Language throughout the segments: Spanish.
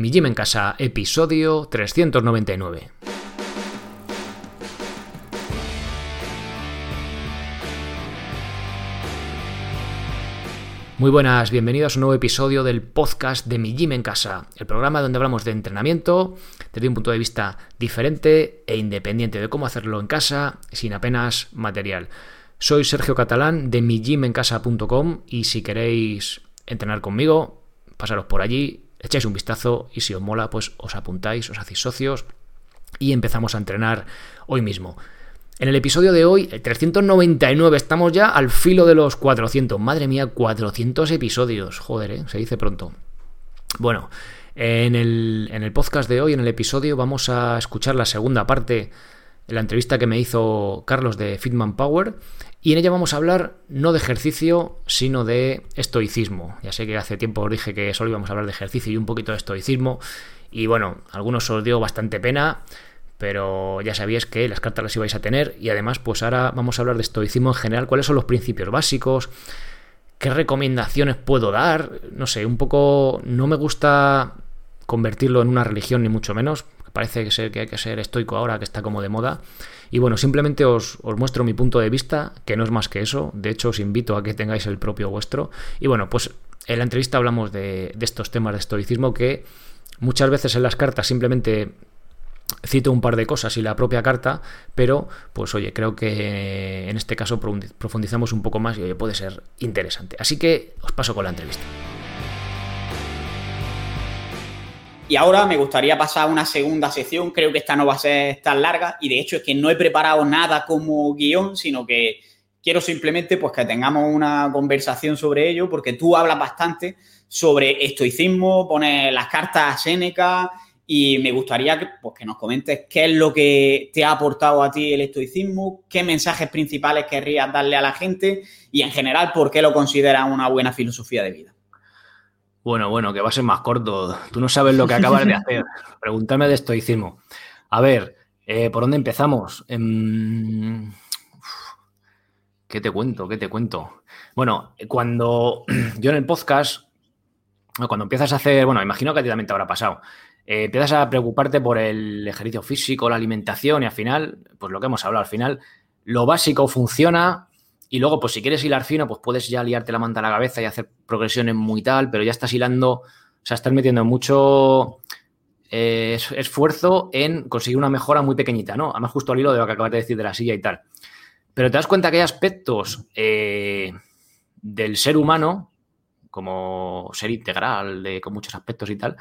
Mi Gym en Casa, episodio 399. Muy buenas, bienvenidos a un nuevo episodio del podcast de Mi Gym en Casa, el programa donde hablamos de entrenamiento desde un punto de vista diferente e independiente de cómo hacerlo en casa sin apenas material. Soy Sergio Catalán de migymencasa.com y si queréis entrenar conmigo, pasaros por allí, echáis un vistazo y si os mola, pues os apuntáis, os hacéis socios y empezamos a entrenar hoy mismo. En el episodio de hoy, el 399, estamos ya al filo de los 400. Madre mía, 400 episodios. Joder, ¿eh? se dice pronto. Bueno, en el, en el podcast de hoy, en el episodio, vamos a escuchar la segunda parte de la entrevista que me hizo Carlos de Fitman Power. Y en ella vamos a hablar no de ejercicio, sino de estoicismo. Ya sé que hace tiempo os dije que solo íbamos a hablar de ejercicio y un poquito de estoicismo. Y bueno, algunos os dio bastante pena pero ya sabíais que las cartas las ibais a tener. Y además pues ahora vamos a hablar de estoicismo en general, cuáles son los principios básicos, qué recomendaciones puedo dar, no sé, un poco no me gusta convertirlo en una religión ni mucho menos, parece que hay que ser estoico ahora que está como de moda y bueno, simplemente os, muestro mi punto de vista, que no es más que eso, de hecho os invito a que tengáis el propio vuestro y bueno, pues en la entrevista hablamos de, de estos temas de estoicismo que muchas veces en las cartas simplemente cito un par de cosas y la propia carta, pero pues oye, creo que en este caso profundizamos un poco más y puede ser interesante. Así que os paso con la entrevista. Y ahora me gustaría pasar a una segunda sección, creo que esta no va a ser tan larga y de hecho es que no he preparado nada como guion, sino que quiero simplemente pues que tengamos una conversación sobre ello, porque tú hablas bastante sobre estoicismo, pones las cartas a Séneca, y me gustaría pues, que nos comentes qué es lo que te ha aportado a ti el estoicismo, qué mensajes principales querrías darle a la gente y en general por qué lo consideras una buena filosofía de vida. Bueno, bueno, que va a ser más corto. Tú no sabes lo que acabas de hacer. Preguntarme de estoicismo. A ver, eh, ¿por dónde empezamos? Em, ¿Qué te cuento? ¿Qué te cuento? Bueno, cuando yo en el podcast, cuando empiezas a hacer, bueno, imagino que a ti también te habrá pasado. Eh, empiezas a preocuparte por el ejercicio físico, la alimentación y al final, pues lo que hemos hablado, al final lo básico funciona y luego, pues si quieres hilar fino, pues puedes ya liarte la manta a la cabeza y hacer progresiones muy tal, pero ya estás hilando, o sea, estás metiendo mucho eh, esfuerzo en conseguir una mejora muy pequeñita, ¿no? Además, justo al hilo de lo que acabas de decir de la silla y tal. Pero te das cuenta que hay aspectos eh, del ser humano, como ser integral, con muchos aspectos y tal,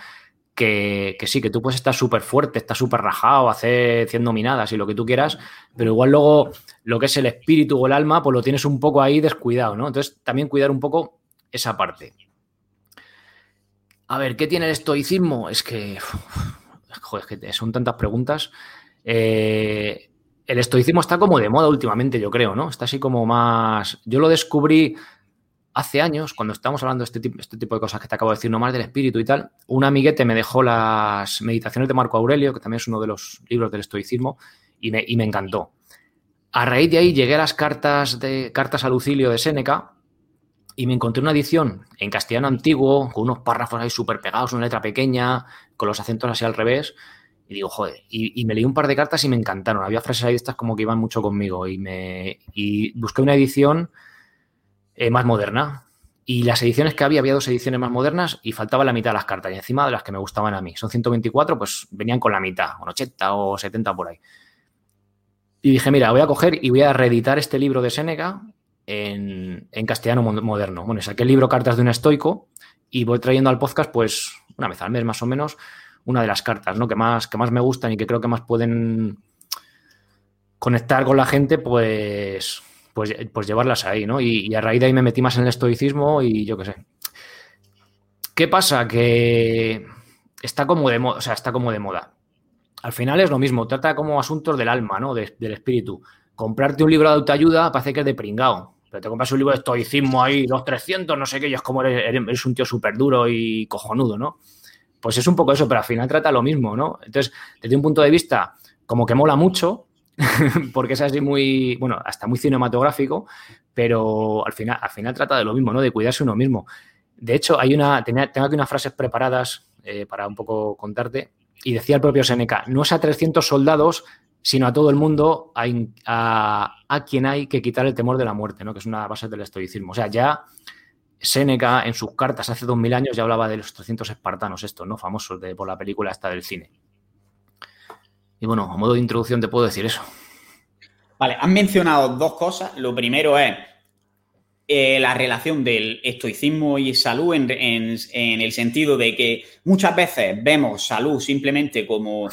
que, sí, que tú puedes estar súper fuerte, estar súper rajado, hacer 100 dominadas y lo que tú quieras, pero igual luego lo que es el espíritu o el alma, pues lo tienes un poco ahí descuidado, ¿no? Entonces también cuidar un poco esa parte. A ver, ¿qué tiene el estoicismo? Es que, joder, es que son tantas preguntas. Eh, el estoicismo está como de moda últimamente, yo creo, ¿no? Está así como más... Yo lo descubrí hace años, cuando estábamos hablando de este tipo, este tipo de cosas que te acabo de decir, no más del espíritu y tal, un amiguete me dejó las meditaciones de Marco Aurelio, que también es uno de los libros del estoicismo, y me, encantó. A raíz de ahí llegué a las cartas, de, cartas a Lucilio de Séneca y me encontré una edición en castellano antiguo, con unos párrafos ahí súper pegados, una letra pequeña, con los acentos así al revés. Y digo, joder, y, me leí un par de cartas y me encantaron. Había frases ahí estas como que iban mucho conmigo. Y, me, y busqué una edición eh, más moderna. Y las ediciones que había, había dos ediciones más modernas y faltaba la mitad de las cartas. Y encima de las que me gustaban a mí. Son 124, pues venían con la mitad, con 80 o 70 por ahí. Y dije, mira, voy a coger y voy a reeditar este libro de Séneca en, castellano moderno. Bueno, saqué el libro Cartas de un estoico y voy trayendo al podcast, pues, una vez al mes más o menos, una de las cartas, ¿no? Que más, que más me gustan y que creo que más pueden conectar con la gente, pues, pues, pues, llevarlas ahí, ¿no? Y, a raíz de ahí me metí más en el estoicismo y yo qué sé. ¿Qué pasa? Que está como de moda, o sea, está como de moda. Al final es lo mismo, trata como asuntos del alma, ¿no? del espíritu. Comprarte un libro de autoayuda parece que es de pringao. Pero te compras un libro de estoicismo ahí, dos, trescientos, no sé qué, y es como eres, eres un tío súper duro y cojonudo, ¿no? Pues es un poco eso, pero al final trata lo mismo, ¿no? Entonces, desde un punto de vista como que mola mucho, porque es así muy, bueno, hasta muy cinematográfico, pero al final, al final trata de lo mismo, ¿no? De cuidarse uno mismo. De hecho, hay una, tengo aquí unas frases preparadas eh, para un poco contarte. Y decía el propio Seneca, no es a 300 soldados, sino a todo el mundo a, a, quien hay que quitar el temor de la muerte, ¿no? que es una base del estoicismo. O sea, ya Seneca en sus cartas hace 2000 años ya hablaba de los 300 espartanos, estos, ¿no? Famosos de, por la película esta del cine. Y bueno, a modo de introducción te puedo decir eso. Vale, han mencionado dos cosas. Lo primero es eh, la relación del estoicismo y salud en, el sentido de que muchas veces vemos salud simplemente como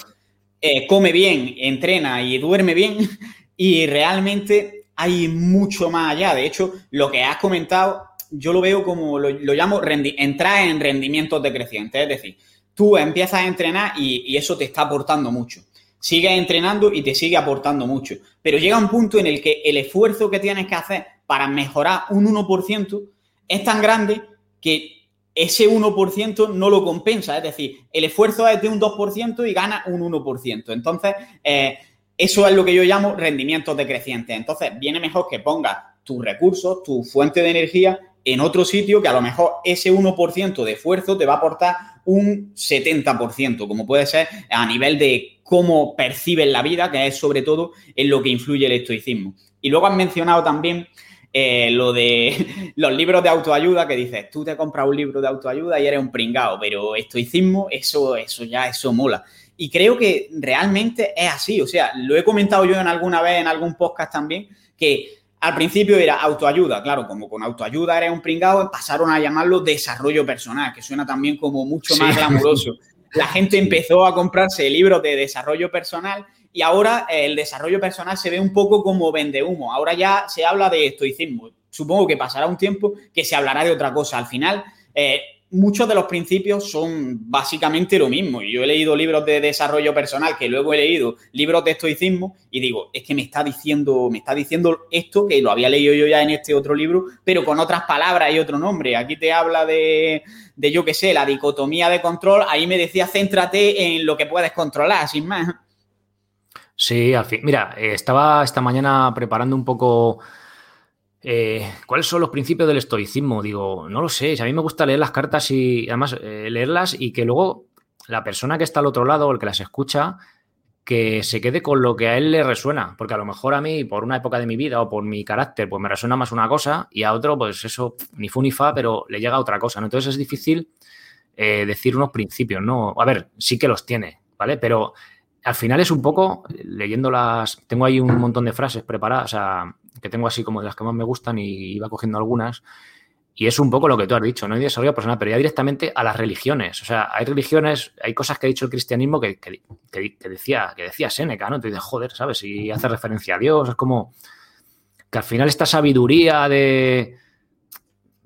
eh, come bien, entrena y duerme bien y realmente hay mucho más allá. De hecho, lo que has comentado yo lo veo como, lo, llamo entrar en rendimientos decrecientes. Es decir, tú empiezas a entrenar y eso te está aportando mucho. Sigues entrenando y te sigue aportando mucho. Pero llega un punto en el que el esfuerzo que tienes que hacer para mejorar un 1% es tan grande que ese 1% no lo compensa. Es decir, el esfuerzo es de un 2% y gana un 1%. Entonces, eh, eso es lo que yo llamo rendimientos decrecientes. Entonces, viene mejor que pongas tus recursos, tu fuente de energía en otro sitio que a lo mejor ese 1% de esfuerzo te va a aportar un 70%, como puede ser a nivel de cómo percibes la vida, que es sobre todo en lo que influye el estoicismo. Y luego has mencionado también eh, lo de los libros de autoayuda, que dices, tú te compras un libro de autoayuda y eres un pringao, pero estoicismo, eso, eso ya, eso mola. Y creo que realmente es así. O sea, lo he comentado yo en alguna vez en algún podcast también, que al principio era autoayuda, claro, como con autoayuda eres un pringao, pasaron a llamarlo desarrollo personal, que suena también como mucho más glamuroso. La gente empezó a comprarse libros de desarrollo personal y ahora eh, el desarrollo personal se ve un poco como vende humo. Ahora ya se habla de estoicismo. Supongo que pasará un tiempo que se hablará de otra cosa. Al final, eh, muchos de los principios son básicamente lo mismo. Yo he leído libros de desarrollo personal, que luego he leído libros de estoicismo y digo, es que me está diciendo, me está diciendo esto que lo había leído yo ya en este otro libro, pero con otras palabras y otro nombre. Aquí te habla de, de yo qué sé, la dicotomía de control. Ahí me decía, céntrate en lo que puedes controlar, sin más. Sí, al fin. Mira, eh, estaba esta mañana preparando un poco eh, cuáles son los principios del estoicismo. Digo, no lo sé. a mí me gusta leer las cartas y además eh, leerlas y que luego la persona que está al otro lado, el que las escucha, que se quede con lo que a él le resuena. Porque a lo mejor a mí, por una época de mi vida o por mi carácter, pues me resuena más una cosa y a otro, pues eso, ni fu ni fa, pero le llega a otra cosa. ¿no? Entonces es difícil decir unos principios, ¿no? A ver, sí que los tiene, ¿vale? Pero al final es un poco, leyendo las, tengo ahí un montón de frases preparadas, o sea, que tengo así como de las que más me gustan y iba cogiendo algunas. Y es un poco lo que tú has dicho, no hay desarrollo personal, pero ya directamente a las religiones. O sea, hay religiones, hay cosas que ha dicho el cristianismo que, decía, que decía Séneca, ¿no? Te dices, joder, ¿sabes? Y hace referencia a Dios, es como que al final esta sabiduría de,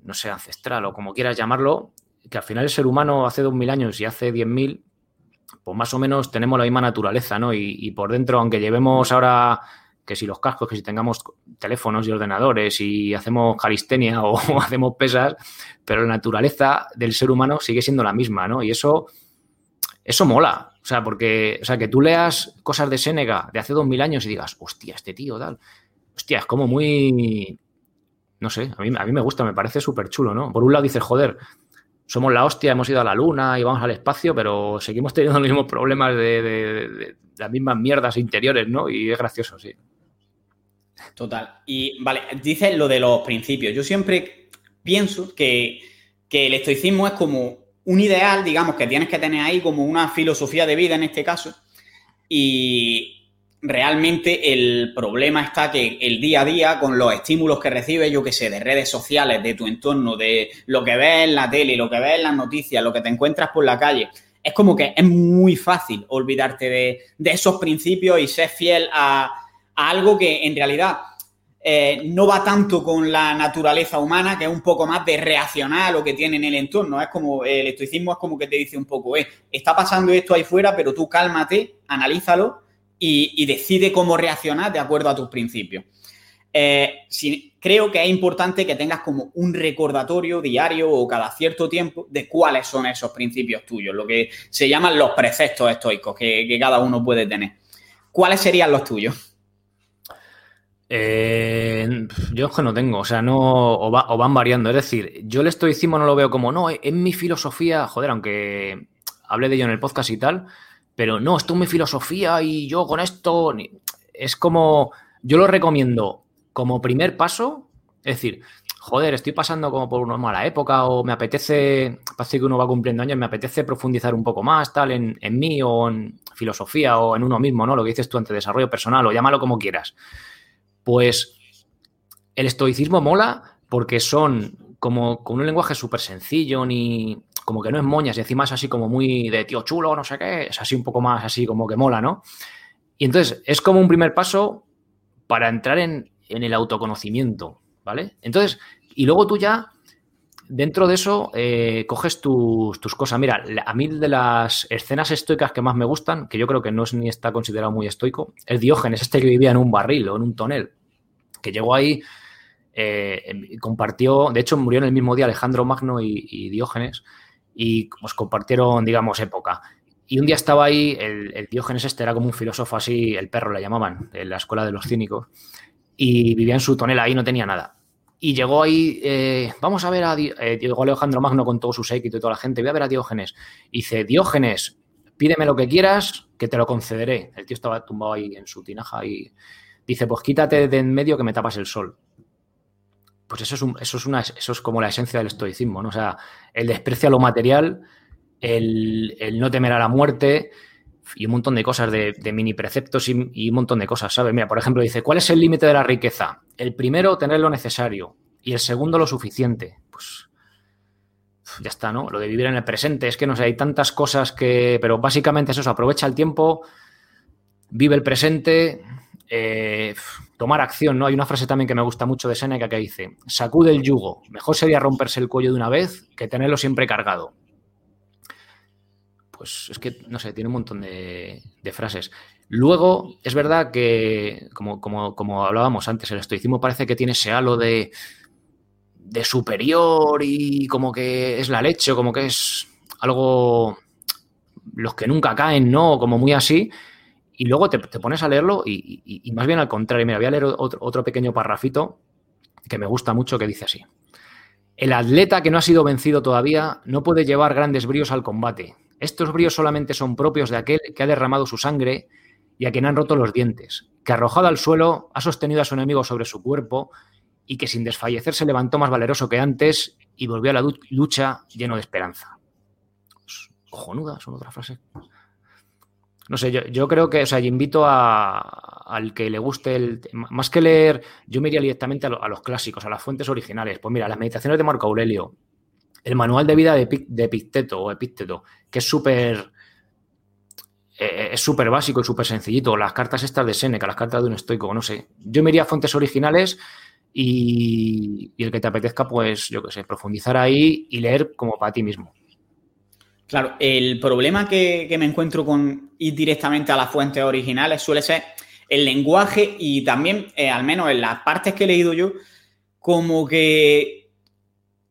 no sé, ancestral o como quieras llamarlo, que al final el ser humano hace dos mil años y hace diez mil pues más o menos tenemos la misma naturaleza, ¿no? Y, por dentro, aunque llevemos ahora que si los cascos, que si tengamos teléfonos y ordenadores y hacemos calistenia o, hacemos pesas, pero la naturaleza del ser humano sigue siendo la misma, ¿no? Y eso, eso mola. O sea, porque, o sea, que tú leas cosas de Sénega de hace dos mil años y digas, hostia, este tío, tal. Hostia, es como muy. No sé, a mí, a mí me gusta, me parece súper chulo, ¿no? Por un lado dices, joder, somos la hostia, hemos ido a la luna y vamos al espacio, pero seguimos teniendo los mismos problemas de, las mismas mierdas interiores, ¿no? Y es gracioso, sí. Total. Y vale, dices lo de los principios. Yo siempre pienso que, que el estoicismo es como un ideal, digamos, que tienes que tener ahí como una filosofía de vida en este caso. Y, realmente el problema está que el día a día, con los estímulos que recibes, yo que sé, de redes sociales, de tu entorno, de lo que ves en la tele, lo que ves en las noticias, lo que te encuentras por la calle, es como que es muy fácil olvidarte de, esos principios y ser fiel a, algo que en realidad eh, no va tanto con la naturaleza humana, que es un poco más de reaccionar a lo que tiene en el entorno. Es como el estoicismo es como que te dice un poco, eh, está pasando esto ahí fuera, pero tú cálmate, analízalo y, decide cómo reaccionar de acuerdo a tus principios. Eh, creo que es importante que tengas como un recordatorio diario o cada cierto tiempo de cuáles son esos principios tuyos, lo que se llaman los preceptos estoicos que, cada uno puede tener. ¿Cuáles serían los tuyos? Eh, yo es que no tengo, o sea, no, o, van variando. Es decir, yo el estoicismo no lo veo como, no, en mi filosofía, joder, aunque hablé de ello en el podcast y tal, pero no, esto es mi filosofía y yo con esto, es como, yo lo recomiendo como primer paso, es decir, joder, estoy pasando como por una mala época o me apetece, parece que uno va cumpliendo años, me apetece profundizar un poco más, tal, en, en mí o en filosofía o en uno mismo, ¿no? Lo que dices tú ante desarrollo personal o llámalo como quieras. Pues el estoicismo mola porque son como con un lenguaje súper sencillo, ni como que no es moñas, y encima es así como muy de tío chulo, no sé qué, es así un poco más así como que mola, ¿no? Y entonces es como un primer paso para entrar en, el autoconocimiento, ¿vale? Entonces, y luego tú ya, dentro de eso, eh, coges tus, tus, cosas. Mira, a mí de las escenas estoicas que más me gustan, que yo creo que no es ni está considerado muy estoico, es Diógenes, este que vivía en un barril o en un tonel, que llegó ahí eh, compartió, de hecho murió en el mismo día Alejandro Magno y, Diógenes y pues compartieron, digamos, época. Y un día estaba ahí, el, Diógenes este era como un filósofo así, el perro le llamaban, en la escuela de los cínicos, y vivía en su tonela ahí, no tenía nada. Y llegó ahí, eh, vamos a ver a eh, llegó Alejandro Magno con todo su séquito y toda la gente, voy a ver a Diógenes. Dice, Diógenes, pídeme lo que quieras, que te lo concederé. El tío estaba tumbado ahí en su tinaja y dice, pues quítate de en medio que me tapas el sol pues eso es, una, eso es como la esencia del estoicismo, ¿no? O sea, el desprecio a lo material, el, no temer a la muerte y un montón de cosas, de, mini preceptos y, un montón de cosas, ¿sabes? Mira, por ejemplo, dice, ¿cuál es el límite de la riqueza? El primero, tener lo necesario y el segundo, lo suficiente. Pues ya está, ¿no? Lo de vivir en el presente, es que no sé, hay tantas cosas que, pero básicamente es eso, aprovecha el tiempo, vive el presente, eh, tomar acción, ¿no? Hay una frase también que me gusta mucho de Seneca que dice, sacude el yugo, mejor sería romperse el cuello de una vez que tenerlo siempre cargado. Pues es que, no sé, tiene un montón de, frases. Luego, es verdad que, como, como, hablábamos antes, el estoicismo parece que tiene ese halo de, de superior y como que es la leche, o como que es algo los que nunca caen, ¿no? Como muy así. Y luego te, pones a leerlo y, más bien al contrario. Mira, voy a leer otro, pequeño parrafito que me gusta mucho que dice así. El atleta que no ha sido vencido todavía no puede llevar grandes bríos al combate. Estos bríos solamente son propios de aquel que ha derramado su sangre y a quien han roto los dientes, que arrojado al suelo ha sostenido a su enemigo sobre su cuerpo y que sin desfallecer se levantó más valeroso que antes y volvió a la lucha lleno de esperanza. Pues, cojonuda, son otra frase no sé, yo, creo que, o sea, yo invito a, al que le guste el. Más que leer, yo me iría directamente a, los clásicos, a las fuentes originales. Pues mira, las meditaciones de Marco Aurelio, el manual de vida de, de Epicteto o Epicteto, que es súper. Eh, es súper básico y súper sencillito. Las cartas estas de Seneca, las cartas de un estoico, no sé. Yo me iría a fuentes originales y, y el que te apetezca, pues, yo qué sé, profundizar ahí y leer como para ti mismo. Claro, el problema que, me encuentro con ir directamente a las fuentes originales suele ser el lenguaje y también, eh, al menos en las partes que he leído yo, como que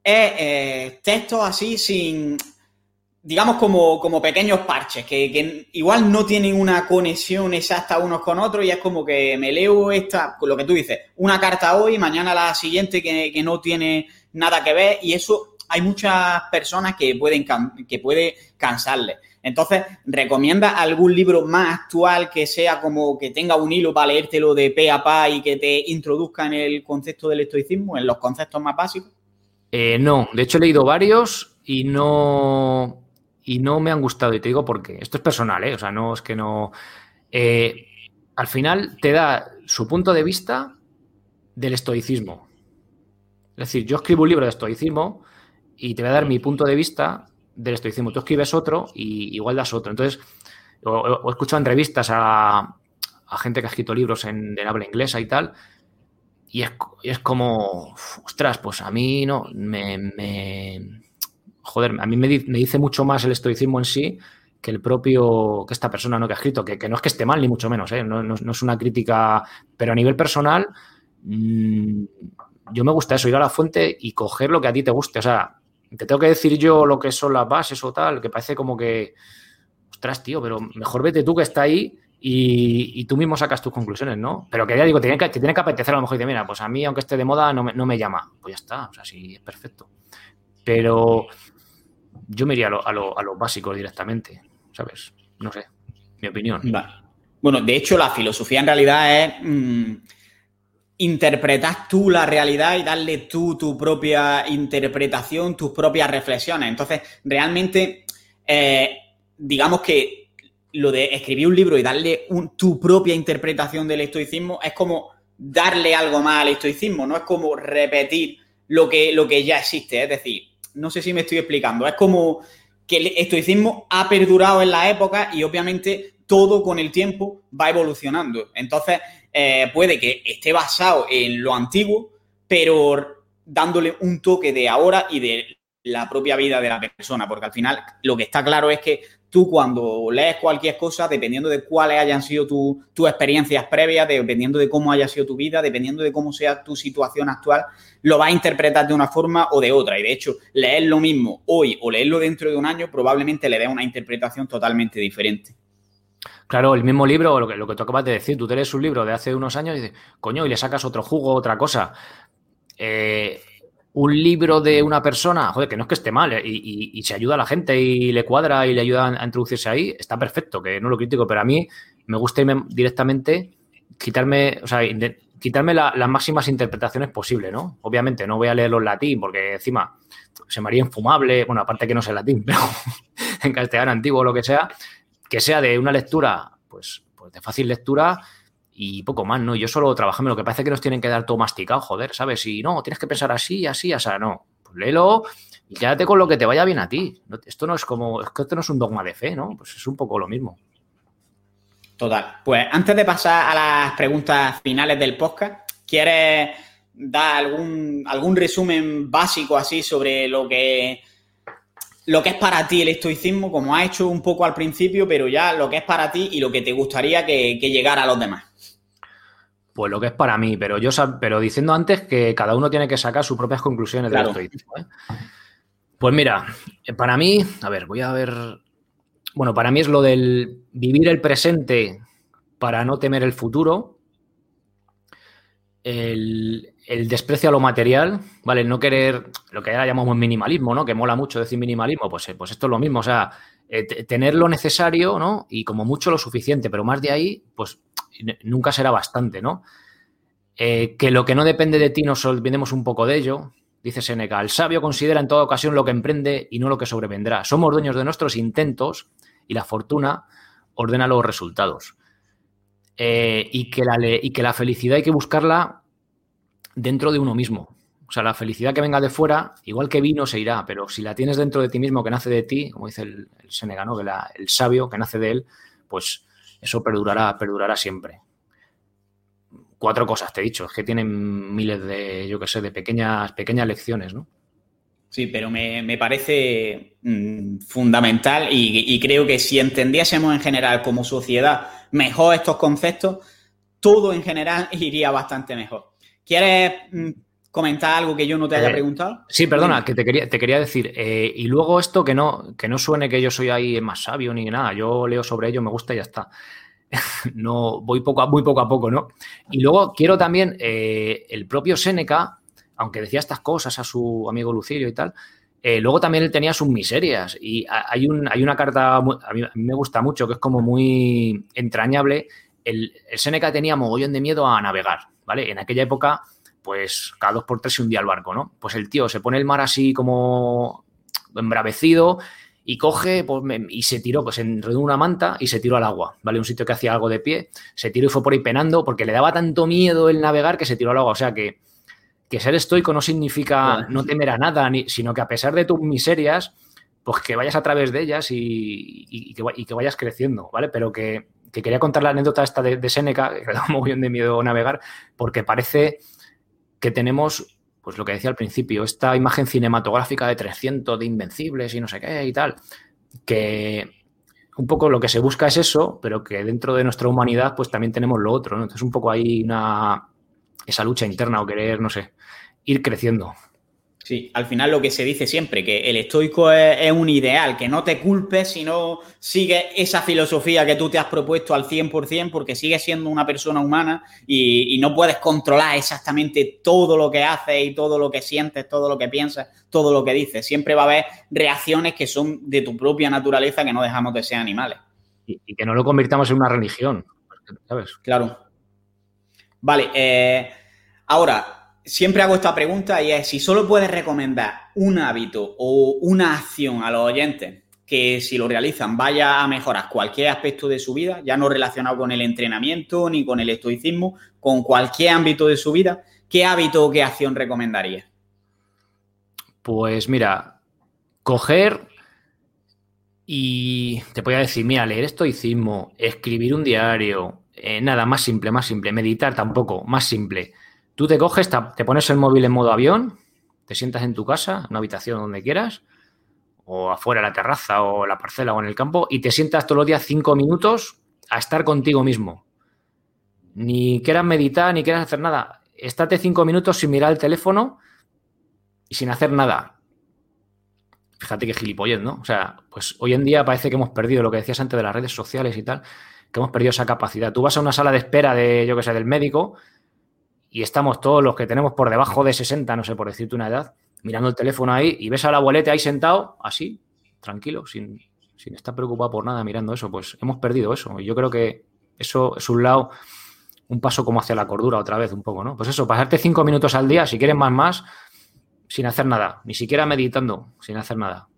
es eh, texto así sin, digamos, como, como pequeños parches, que, igual no tienen una conexión exacta unos con otros y es como que me leo esta, lo que tú dices, una carta hoy, mañana la siguiente que, que no tiene nada que ver y eso hay muchas personas que pueden que puede cansarles. Entonces, ¿recomienda algún libro más actual que sea como que tenga un hilo para leértelo de pe a pa y que te introduzca en el concepto del estoicismo, en los conceptos más básicos? Eh, no, de hecho he leído varios y no, y no me han gustado. Y te digo por qué. Esto es personal, ¿eh? O sea, no es que no. Eh, al final te da su punto de vista del estoicismo. Es decir, yo escribo un libro de estoicismo y te voy a dar mi punto de vista del estoicismo. Tú escribes otro y igual das otro. Entonces, he escuchado entrevistas a, gente que ha escrito libros en, habla inglesa y tal, y es, como, ostras, pues a mí no, me, joder, a mí me, dice mucho más el estoicismo en sí que el propio, que esta persona ¿no? que ha escrito, que, no es que esté mal, ni mucho menos, ¿eh? no, es una crítica, pero a nivel personal, mm, yo me gusta eso, ir a la fuente y coger lo que a ti te guste, o sea, te tengo que decir yo lo que son las bases o tal, que parece como que, ostras, tío, pero mejor vete tú que está ahí y, tú mismo sacas tus conclusiones, ¿no? Pero que ya digo, te tiene que, tiene que apetecer a lo mejor y te mira, pues a mí, aunque esté de moda, no me, llama. Pues ya está, o sea, sí, es perfecto. Pero yo me iría a lo, a lo, básico directamente, ¿sabes? No sé, mi opinión. Bueno, de hecho, la filosofía en realidad es mm, interpretar tú la realidad y darle tú tu propia interpretación, tus propias reflexiones. Entonces, realmente, eh, digamos que lo de escribir un libro y darle tu propia interpretación del estoicismo es como darle algo más al estoicismo, no es como repetir lo que, lo que ya existe. Es decir, no sé si me estoy explicando, es como que el estoicismo ha perdurado en la época y obviamente todo con el tiempo va evolucionando. Entonces, eh, puede que esté basado en lo antiguo, pero dándole un toque de ahora y de la propia vida de la persona, porque al final lo que está claro es que tú cuando lees cualquier cosa, dependiendo de cuáles hayan sido tus experiencias previas, dependiendo de cómo haya sido tu vida, dependiendo de cómo sea tu situación actual, lo vas a interpretar de una forma o de otra. Y de hecho, leer lo mismo hoy o leerlo dentro de un año probablemente le dé una interpretación totalmente diferente. Claro, el mismo libro, lo que, tú acabas de decir, tú te lees un libro de hace unos años y dices, coño, y le sacas otro jugo, otra cosa. Eh, un libro de una persona, joder, que no es que esté mal, eh, y, se ayuda a la gente y le cuadra y le ayuda a introducirse ahí, está perfecto, que no lo critico, pero a mí me gusta directamente, quitarme, o sea, quitarme las máximas interpretaciones posibles, ¿no? Obviamente no voy a leerlo en latín, porque encima se me haría infumable, bueno, aparte que no sé latín, pero en castellano antiguo o lo que sea, que sea de una lectura, pues, pues de fácil lectura y poco más, ¿no? Yo solo trabajame, lo que parece que nos tienen que dar todo masticado, joder, ¿sabes? Y no, tienes que pensar así, así, o sea, no. Pues léelo y quédate con lo que te vaya bien a ti. Esto no es como, es que esto no es un dogma de fe, ¿no? Pues es un poco lo mismo. Total. Pues antes de pasar a las preguntas finales del podcast, ¿quieres dar algún, algún resumen básico así sobre lo que lo que es para ti el estoicismo, como has hecho un poco al principio, pero ya lo que es para ti y lo que te gustaría que, llegara a los demás. Pues lo que es para mí, pero yo pero diciendo antes que cada uno tiene que sacar sus propias conclusiones del estoicismo. ¿eh? Pues mira, para mí, a ver, voy a ver. Bueno, para mí es lo del vivir el presente para no temer el futuro. El, el desprecio a lo material, ¿vale? No querer, lo que ahora llamamos minimalismo, ¿no? Que mola mucho decir minimalismo, pues, eh, pues esto es lo mismo, o sea, eh, tener lo necesario, ¿no? Y como mucho lo suficiente, pero más de ahí, pues nunca será bastante, ¿no? Eh, que lo que no depende de ti nos olvidemos un poco de ello, dice Seneca, el sabio considera en toda ocasión lo que emprende y no lo que sobrevendrá. Somos dueños de nuestros intentos y la fortuna ordena los resultados. y, que la, y que la felicidad hay que buscarla dentro de uno mismo. O sea, la felicidad que venga de fuera, igual que vino, se irá, pero si la tienes dentro de ti mismo, que nace de ti, como dice el, el Senegano, que el sabio que nace de él, pues eso perdurará, perdurará siempre. Cuatro cosas te he dicho, es que tienen miles de, yo qué sé, de pequeñas, pequeñas lecciones, ¿no? Sí, pero me, parece mm, fundamental y, y, creo que si entendiésemos en general como sociedad mejor estos conceptos, todo en general iría bastante mejor. ¿Quieres mm, comentar algo que yo no te haya eh, preguntado? Sí, perdona, que te quería, te quería decir. Eh, y luego esto que no, que no suene que yo soy ahí más sabio ni nada. Yo leo sobre ello, me gusta y ya está. no voy poco a, muy poco a poco, ¿no? Y luego quiero también eh, el propio Séneca, aunque decía estas cosas a su amigo Lucilio y tal, luego también él tenía sus miserias. Y hay, un, hay una carta, a mí, me gusta mucho, que es como muy entrañable. El, el Séneca tenía mogollón de miedo a navegar. ¿Vale? En aquella época, pues cada dos por tres se hundía el barco, ¿no? Pues el tío se pone el mar así como embravecido y coge pues, y se tiró, pues enredó una manta y se tiró al agua, ¿vale? Un sitio que hacía algo de pie, se tiró y fue por ahí penando porque le daba tanto miedo el navegar que se tiró al agua. O sea que, que ser estoico no significa no temer a nada, ni, sino que a pesar de tus miserias, pues que vayas a través de ellas y, que, y que vayas creciendo, ¿vale? Pero que, que quería contar la anécdota esta de, de Seneca, que da un bien de miedo navegar, porque parece que tenemos, pues lo que decía al principio, esta imagen cinematográfica de 300 de invencibles y no sé qué y tal, que un poco lo que se busca es eso, pero que dentro de nuestra humanidad pues también tenemos lo otro. Entonces un poco ahí una, esa lucha interna o querer, no sé, ir creciendo. Sí, al final lo que se dice siempre, que el estoico es, un ideal, que no te culpes si no sigues esa filosofía que tú te has propuesto al 100% porque sigues siendo una persona humana y, no puedes controlar exactamente todo lo que haces y todo lo que sientes, todo lo que piensas, todo lo que dices. Siempre va a haber reacciones que son de tu propia naturaleza que no dejamos de ser animales. Y, que no lo convirtamos en una religión, ¿sabes? Claro. Vale, eh, ahora siempre hago esta pregunta y es si solo puedes recomendar un hábito o una acción a los oyentes que si lo realizan vaya a mejorar cualquier aspecto de su vida, ya no relacionado con el entrenamiento ni con el estoicismo, con cualquier ámbito de su vida, ¿qué hábito o qué acción recomendaría? Pues mira, coger y te voy a decir, mira, leer estoicismo, escribir un diario, eh, nada, más simple, más simple, meditar tampoco, más simple Tú te coges, te pones el móvil en modo avión, te sientas en tu casa, en una habitación donde quieras, o afuera, en la terraza, o la parcela, o en el campo, y te sientas todos los días cinco minutos a estar contigo mismo. Ni quieras meditar, ni quieras hacer nada. Estate cinco minutos sin mirar el teléfono y sin hacer nada. Fíjate qué gilipollez, ¿no? O sea, pues hoy en día parece que hemos perdido lo que decías antes de las redes sociales y tal, que hemos perdido esa capacidad. Tú vas a una sala de espera de, yo que sé, del médico y estamos todos los que tenemos por debajo de 60, no sé, por decirte una edad, mirando el teléfono ahí y ves al abuelete ahí sentado, así, tranquilo, sin, sin estar preocupado por nada mirando eso, pues hemos perdido eso. Y yo creo que eso es un lado, un paso como hacia la cordura otra vez, un poco, ¿no? Pues eso, pasarte cinco minutos al día, si quieres más, más, sin hacer nada, ni siquiera meditando, sin hacer nada.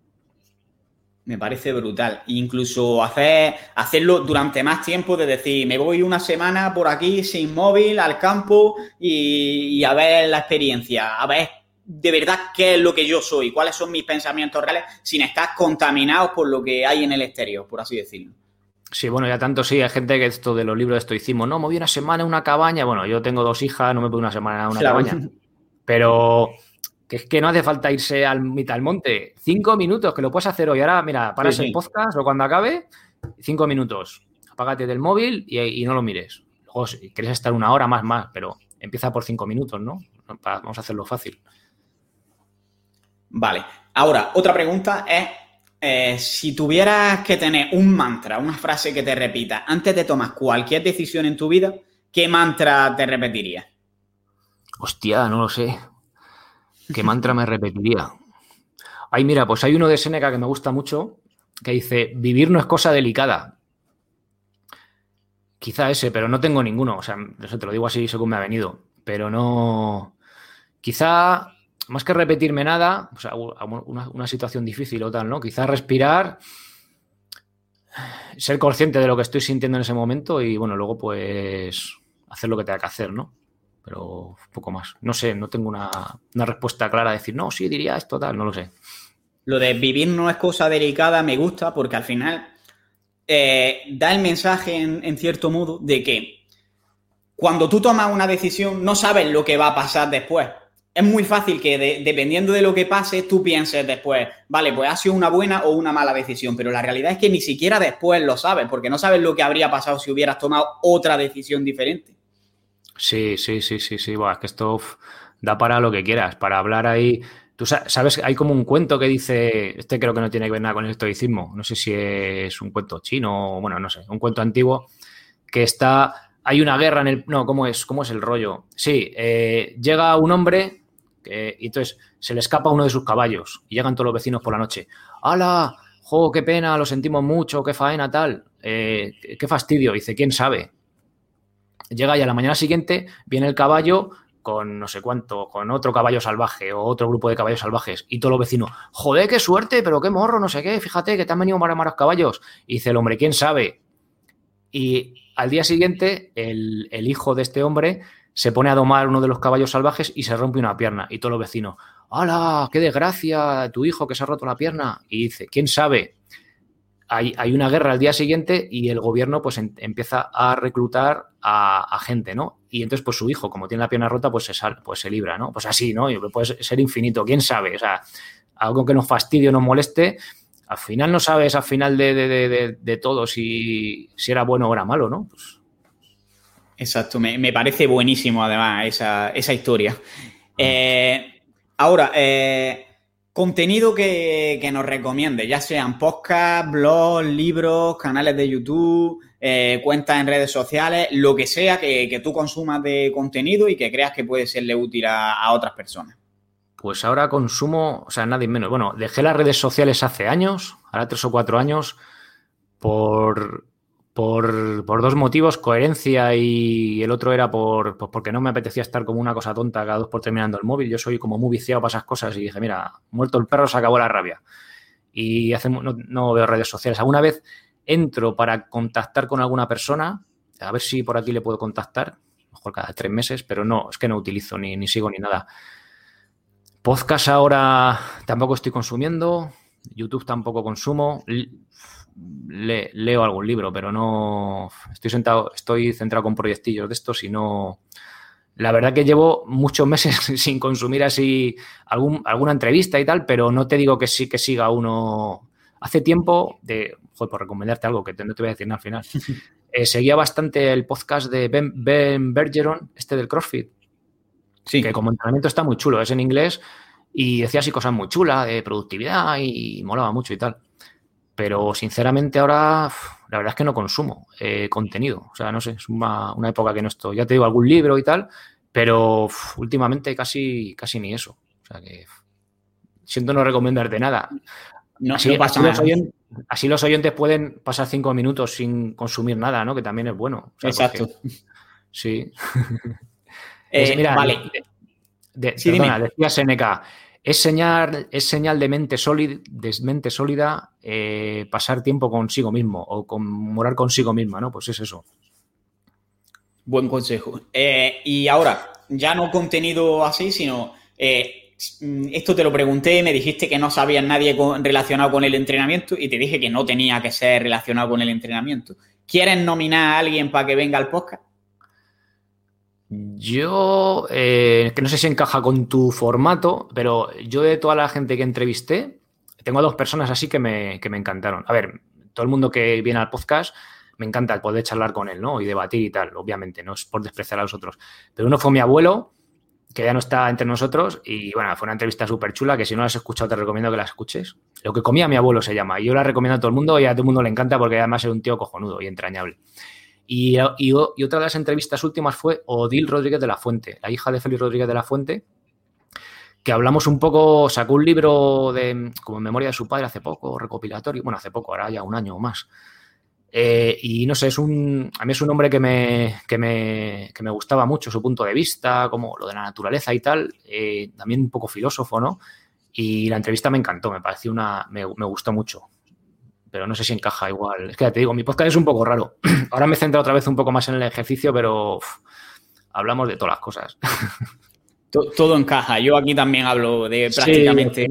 Me parece brutal. Incluso hacer, hacerlo durante más tiempo, de decir, me voy una semana por aquí sin móvil al campo y, a ver la experiencia, a ver de verdad qué es lo que yo soy, cuáles son mis pensamientos reales, sin estar contaminados por lo que hay en el exterior, por así decirlo. Sí, bueno, ya tanto sí, hay gente que esto de los libros de estoicismo, no, me voy una semana en una cabaña, bueno, yo tengo dos hijas, no me voy una semana en una cabaña, pero que es que no hace falta irse al mitad del monte. Cinco minutos, que lo puedes hacer hoy. Ahora, mira, paras el podcast o cuando acabe, cinco minutos. Apágate del móvil y, no lo mires. Luego, si quieres estar una hora más, más, pero empieza por cinco minutos, ¿no? Vamos a hacerlo fácil. Vale. Ahora, otra pregunta es, eh, si tuvieras que tener un mantra, una frase que te repita antes de tomar cualquier decisión en tu vida, ¿qué mantra te repetirías? Hostia, no lo sé. ¿Qué mantra me repetiría? Ay, mira, pues hay uno de Seneca que me gusta mucho que dice, vivir no es cosa delicada. Quizá ese, pero no tengo ninguno. O sea, eso te lo digo así según me ha venido. Pero no. Quizá, más que repetirme nada, o sea, una, una situación difícil o tal, ¿no? Quizá respirar, ser consciente de lo que estoy sintiendo en ese momento y, bueno, luego pues hacer lo que tenga que hacer, ¿no? Pero poco más. No sé, no tengo una, respuesta clara a decir, no, sí, diría esto, tal, no lo sé. Lo de vivir no es cosa delicada me gusta porque al final eh, da el mensaje, en, cierto modo, de que cuando tú tomas una decisión no sabes lo que va a pasar después. Es muy fácil que dependiendo de lo que pase, tú pienses después, vale, pues ha sido una buena o una mala decisión, pero la realidad es que ni siquiera después lo sabes, porque no sabes lo que habría pasado si hubieras tomado otra decisión diferente. Sí, sí, sí, sí, sí. es que esto da para lo que quieras, para hablar ahí. Tú sabes, hay como un cuento que dice, este creo que no tiene que ver nada con el estoicismo, no sé si es un cuento chino, bueno, no sé, un cuento antiguo, que está, hay una guerra en el, no, ¿cómo es? ¿Cómo es el rollo? Sí, eh, llega un hombre y entonces se le escapa uno de sus caballos y llegan todos los vecinos por la noche. ¡Hala! ¡Jo, qué pena! Lo sentimos mucho, qué faena, tal. Eh, qué fastidio. Dice, ¿quién sabe? Llega y a la mañana siguiente viene el caballo con no sé cuánto, con otro caballo salvaje o otro grupo de caballos salvajes y todos los vecinos, joder, qué suerte, pero qué morro, no sé qué, fíjate que te han venido más malos caballos. Y dice el hombre, ¿quién sabe? Y al día siguiente, el, hijo de este hombre se pone a domar uno de los caballos salvajes y se rompe una pierna. Y todos los vecinos, ¡hala! ¡Qué desgracia! Tu hijo que se ha roto la pierna. Y dice, ¿quién sabe? Hay, una guerra al día siguiente y el gobierno pues empieza a reclutar a, gente, ¿no? Y entonces pues su hijo, como tiene la pierna rota, pues se, sal, pues se libra, ¿no? Pues así, ¿no? Y puede ser infinito, quién sabe, o sea, algo que nos fastidie o nos moleste, al final no sabes al final de, todo si, si, era bueno o era malo, ¿no? Pues Exacto, me, parece buenísimo además esa, historia. Eh, Ahora, eh, contenido que, nos recomiende, ya sean podcasts, blogs, libros, canales de YouTube, eh, cuentas en redes sociales, lo que sea que, tú consumas de contenido y que creas que puede serle útil a, otras personas. Pues ahora consumo, o sea, nadie menos. Bueno, dejé las redes sociales hace años, ahora tres o cuatro años, por, por, dos motivos, coherencia y el otro era por, pues porque no me apetecía estar como una cosa tonta cada dos por terminando el móvil. Yo soy como muy viciado para esas cosas y dije, mira, muerto el perro, se acabó la rabia. Y no, veo redes sociales. Alguna vez entro para contactar con alguna persona, a ver si por aquí le puedo contactar, mejor cada tres meses, pero no, es que no utilizo ni, ni sigo ni nada. Podcast ahora tampoco estoy consumiendo, YouTube tampoco consumo, leo algún libro, pero no estoy sentado, estoy centrado con proyectillos de estos y no. La verdad que llevo muchos meses sin consumir así algún, alguna entrevista y tal, pero no te digo que sí que siga uno Hace tiempo, de, joder, por recomendarte algo que no te voy a decir nada al final, eh, seguía bastante el podcast de Ben, Bergeron, este del CrossFit. Sí. Que como entrenamiento está muy chulo, es en inglés y decía así cosas muy chulas de productividad y molaba mucho y tal. Pero sinceramente ahora la verdad es que no consumo eh, contenido. O sea, no sé, es una, época que no estoy. Ya te digo algún libro y tal, pero últimamente casi, casi ni eso. O sea que siento no recomendarte nada así, Los oyentes, pueden pasar cinco minutos sin consumir nada, ¿no? Que también es bueno. Exacto. sí. Eh, mira, vale. perdona, decía Seneca, es señal, es señal de mente, sólida, de mente sólida eh, pasar tiempo consigo mismo o con, morar consigo misma, ¿no? Pues es eso. Buen consejo. Eh, y ahora, ya no contenido así, sino Mm, esto te lo pregunté, me dijiste que no sabías nadie relacionado con el entrenamiento y te dije que no tenía que ser relacionado con el entrenamiento. ¿Quieres nominar a alguien para que venga al podcast? Yo, eh, que no sé si encaja con tu formato, pero yo de toda la gente que entrevisté, tengo dos personas así que me, que me encantaron. A ver, todo el mundo que viene al podcast, me encanta poder charlar con él, ¿no? Y debatir y tal, obviamente, no es por despreciar a los otros. Pero uno fue mi abuelo, que ya no está entre nosotros. Y bueno, fue una entrevista súper chula que si no la has escuchado te recomiendo que la escuches. Lo que comía mi abuelo se llama. Y yo la recomiendo a todo el mundo y a todo el mundo le encanta porque además es un tío cojonudo y entrañable. Y, otra de las entrevistas últimas fue Odil Rodríguez de la Fuente, la hija de Félix Rodríguez de la Fuente, que hablamos un poco, sacó un libro de como en memoria de su padre hace poco, recopilatorio, bueno, hace poco, ahora ya un año o más, eh, y no sé, es un, a mí es un hombre que me, que me, que me gustaba mucho su punto de vista, como lo de la naturaleza y tal, eh, también un poco filósofo, ¿no? Y la entrevista me encantó, me pareció una, me, gustó mucho. Pero no sé si encaja igual. Es que ya te digo, mi podcast es un poco raro. Ahora me centro otra vez un poco más en el ejercicio, pero hablamos de todas las cosas. todo encaja. Yo aquí también hablo de prácticamente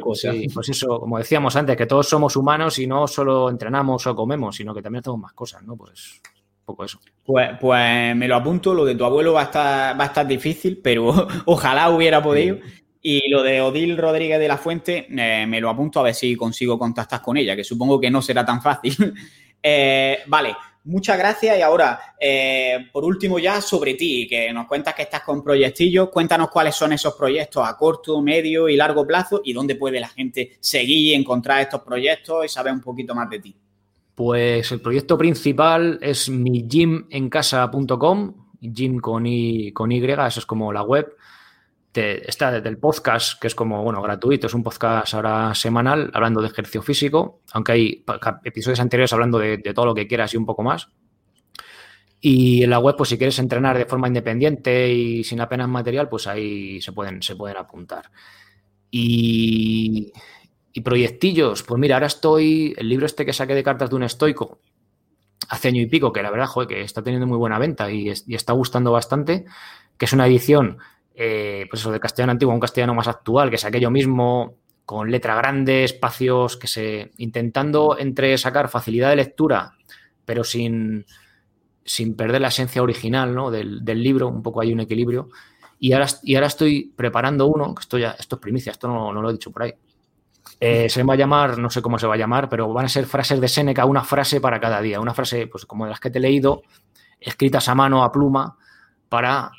pues eso, como decíamos antes, que todos somos humanos y no solo entrenamos o comemos, sino que también hacemos más cosas, ¿no? Pues un poco eso. Pues, pues me lo apunto, lo de tu abuelo va a estar, va a estar difícil, pero ojalá hubiera podido. Y lo de Odil Rodríguez de la Fuente, eh, me lo apunto a ver si consigo contactar con ella, que supongo que no será tan fácil. Eh, vale, Muchas gracias y ahora, eh, por último ya, sobre ti, que nos cuentas que estás con proyectillos, cuéntanos cuáles son esos proyectos a corto, medio y largo plazo y dónde puede la gente seguir y encontrar estos proyectos y saber un poquito más de ti. Pues el proyecto principal es mi gymencasa.com, gym con y, con Y, eso es como la web está desde el podcast, que es como, bueno, gratuito, es un podcast ahora semanal hablando de ejercicio físico, aunque hay episodios anteriores hablando de, todo lo que quieras y un poco más. Y en la web, pues si quieres entrenar de forma independiente y sin apenas material, pues ahí se pueden, se pueden apuntar. Y, y proyectillos, pues mira, ahora estoy, el libro este que saqué de cartas de un estoico, hace año y pico, que la verdad, joder, que está teniendo muy buena venta y está gustando bastante, que es una edición eh, pues eso, de castellano antiguo a un castellano más actual, que es aquello mismo, con letra grande, espacios, que se. intentando entre sacar facilidad de lectura, pero sin, sin perder la esencia original ¿no? del, libro, un poco hay un equilibrio. Y ahora, y ahora estoy preparando uno, que esto ya, esto es primicia, esto no, lo he dicho por ahí. Eh, se va a llamar, no sé cómo se va a llamar, pero van a ser frases de Seneca, una frase para cada día, una frase, pues como de las que te he leído, escritas a mano, a pluma, para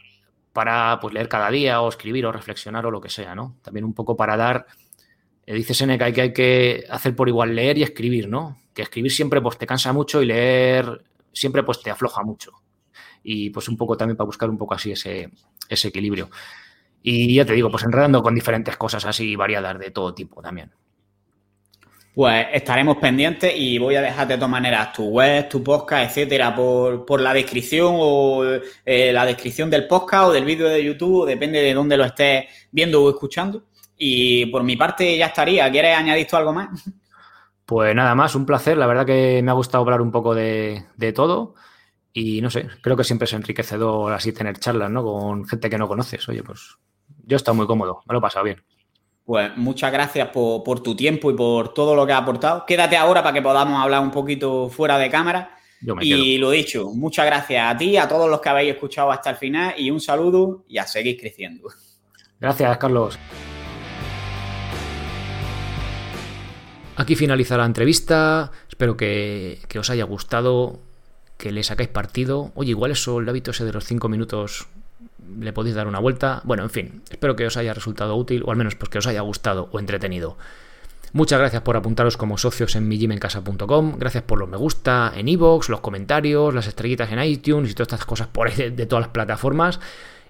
para pues, leer cada día o escribir o reflexionar o lo que sea, ¿no? También un poco para dar, eh, dice Seneca que hay que hacer por igual leer y escribir, ¿no? Que escribir siempre pues te cansa mucho y leer siempre pues te afloja mucho. Y pues un poco también para buscar un poco así ese, ese equilibrio. Y ya te digo, pues enredando con diferentes cosas así variadas de todo tipo también. Pues estaremos pendientes y voy a dejar de todas maneras tu web, tu podcast, etcétera, por, la descripción o eh, la descripción del podcast o del vídeo de YouTube, depende de dónde lo estés viendo o escuchando. Y por mi parte ya estaría. ¿Quieres añadir tú algo más? Pues nada más, un placer. La verdad que me ha gustado hablar un poco de, de todo. Y no sé, creo que siempre es enriquecedor así tener charlas, ¿no? Con gente que no conoces. Oye, pues yo he estado muy cómodo, me lo he pasado bien. Pues muchas gracias por, tu tiempo y por todo lo que has aportado. Quédate ahora para que podamos hablar un poquito fuera de cámara. y lo dicho, muchas gracias a ti, a todos los que habéis escuchado hasta el final y un saludo y a seguir creciendo. Gracias, Carlos. Aquí finaliza la entrevista. Espero que, que os haya gustado, que le sacáis partido. Oye, igual eso, el hábito ese de los cinco minutos le podéis dar una vuelta. Bueno, en fin, espero que os haya resultado útil o al menos pues que os haya gustado o entretenido. Muchas gracias por apuntaros como socios en mijimencasa.com. Gracias por los me gusta en iVoox, los comentarios, las estrellitas en iTunes y todas estas cosas por ahí de, todas las plataformas.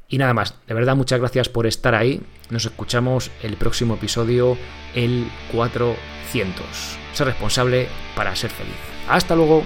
Y nada más, de verdad muchas gracias por estar ahí. Nos escuchamos el próximo episodio, el 400. Ser responsable para ser feliz. Hasta luego.